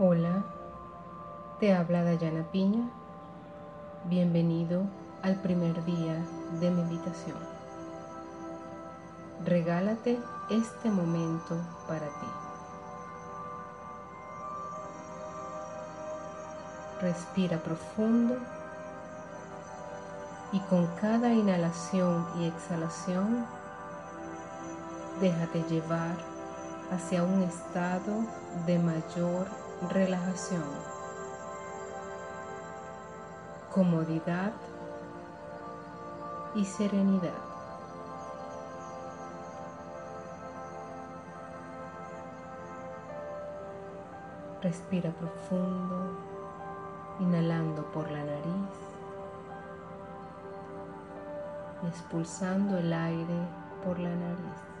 Hola, te habla Dayana Piña. Bienvenido al primer día de meditación. Regálate este momento para ti. Respira profundo y con cada inhalación y exhalación déjate llevar hacia un estado de mayor relajación, comodidad y serenidad. Respira profundo, inhalando por la nariz y expulsando el aire por la nariz.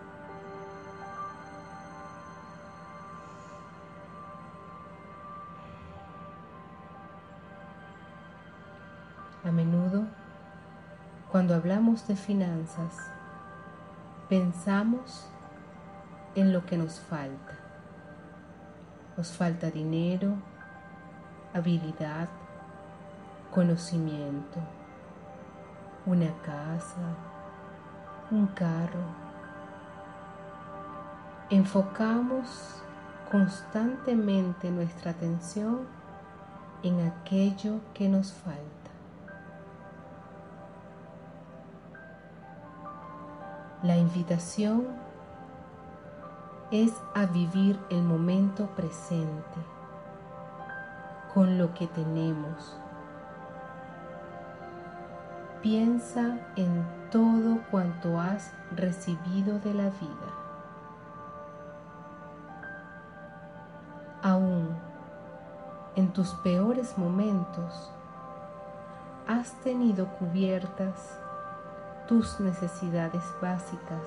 Cuando hablamos de finanzas, pensamos en lo que nos falta. Nos falta dinero, habilidad, conocimiento, una casa, un carro. Enfocamos constantemente nuestra atención en aquello que nos falta. La invitación es a vivir el momento presente con lo que tenemos. Piensa en todo cuanto has recibido de la vida. Aún en tus peores momentos, has tenido cubiertas tus necesidades básicas.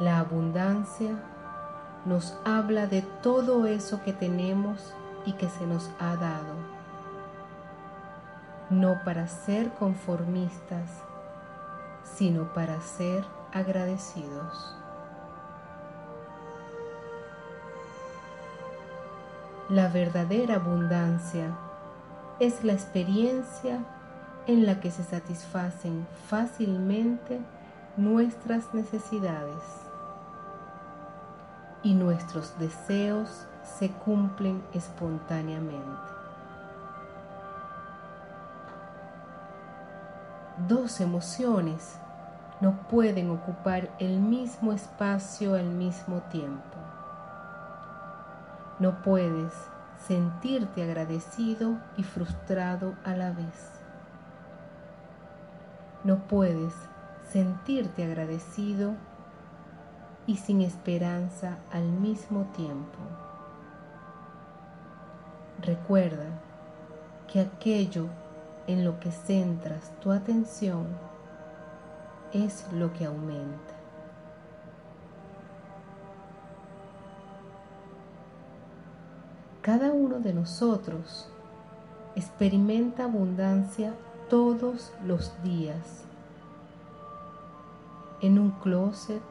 La abundancia nos habla de todo eso que tenemos y que se nos ha dado, no para ser conformistas, sino para ser agradecidos. La verdadera abundancia es la experiencia en la que se satisfacen fácilmente nuestras necesidades y nuestros deseos se cumplen espontáneamente. Dos emociones no pueden ocupar el mismo espacio al mismo tiempo. No puedes sentirte agradecido y frustrado a la vez. No puedes sentirte agradecido y sin esperanza al mismo tiempo. Recuerda que aquello en lo que centras tu atención es lo que aumenta. Cada uno de nosotros experimenta abundancia todos los días en un closet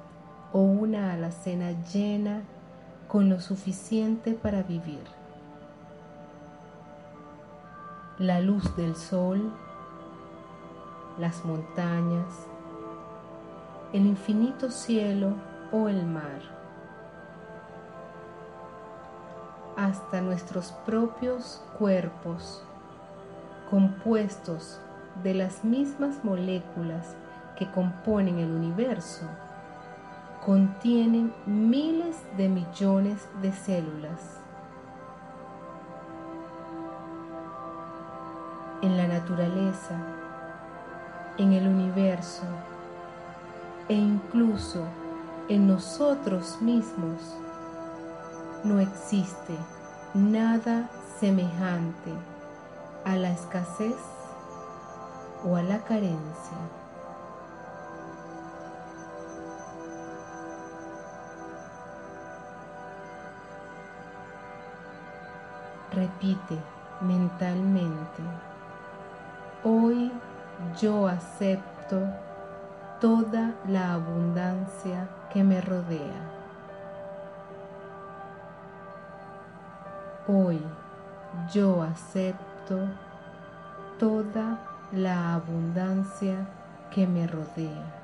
o una alacena llena con lo suficiente para vivir. La luz del sol, las montañas, el infinito cielo o el mar, hasta nuestros propios cuerpos compuestos de las mismas moléculas que componen el universo contienen miles de millones de células. En la naturaleza, en el universo e incluso en nosotros mismos, no existe nada semejante a la escasez o a la carencia. Repite mentalmente, hoy yo acepto toda la abundancia que me rodea. Hoy yo acepto toda la abundancia que me rodea.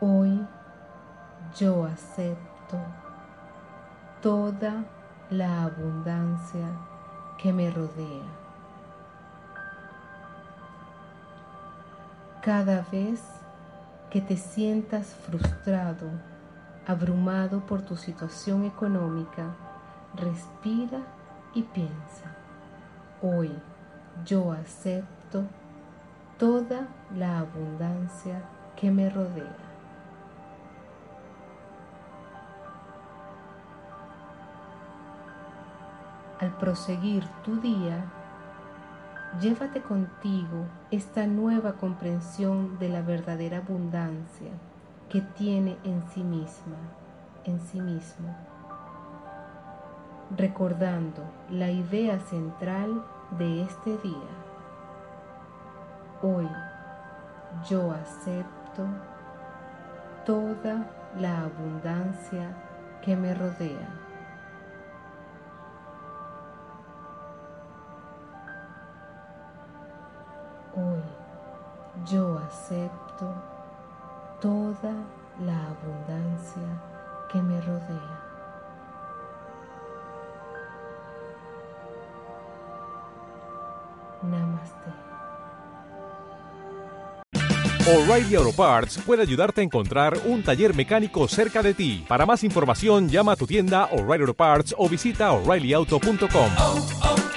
Hoy yo acepto toda la abundancia que me rodea. Cada vez que te sientas frustrado, abrumado por tu situación económica, respira y piensa, hoy yo acepto toda la abundancia que me rodea. Al proseguir tu día, llévate contigo esta nueva comprensión de la verdadera abundancia que tiene en sí misma, en sí mismo, recordando la idea central de este día. Hoy yo acepto toda la abundancia que me rodea. Acepto toda la abundancia que me rodea. Namaste. O'Reilly Auto Parts puede ayudarte a encontrar un taller mecánico cerca de ti. Para más información, llama a tu tienda O'Reilly Auto Parts o visita oreillyauto.com.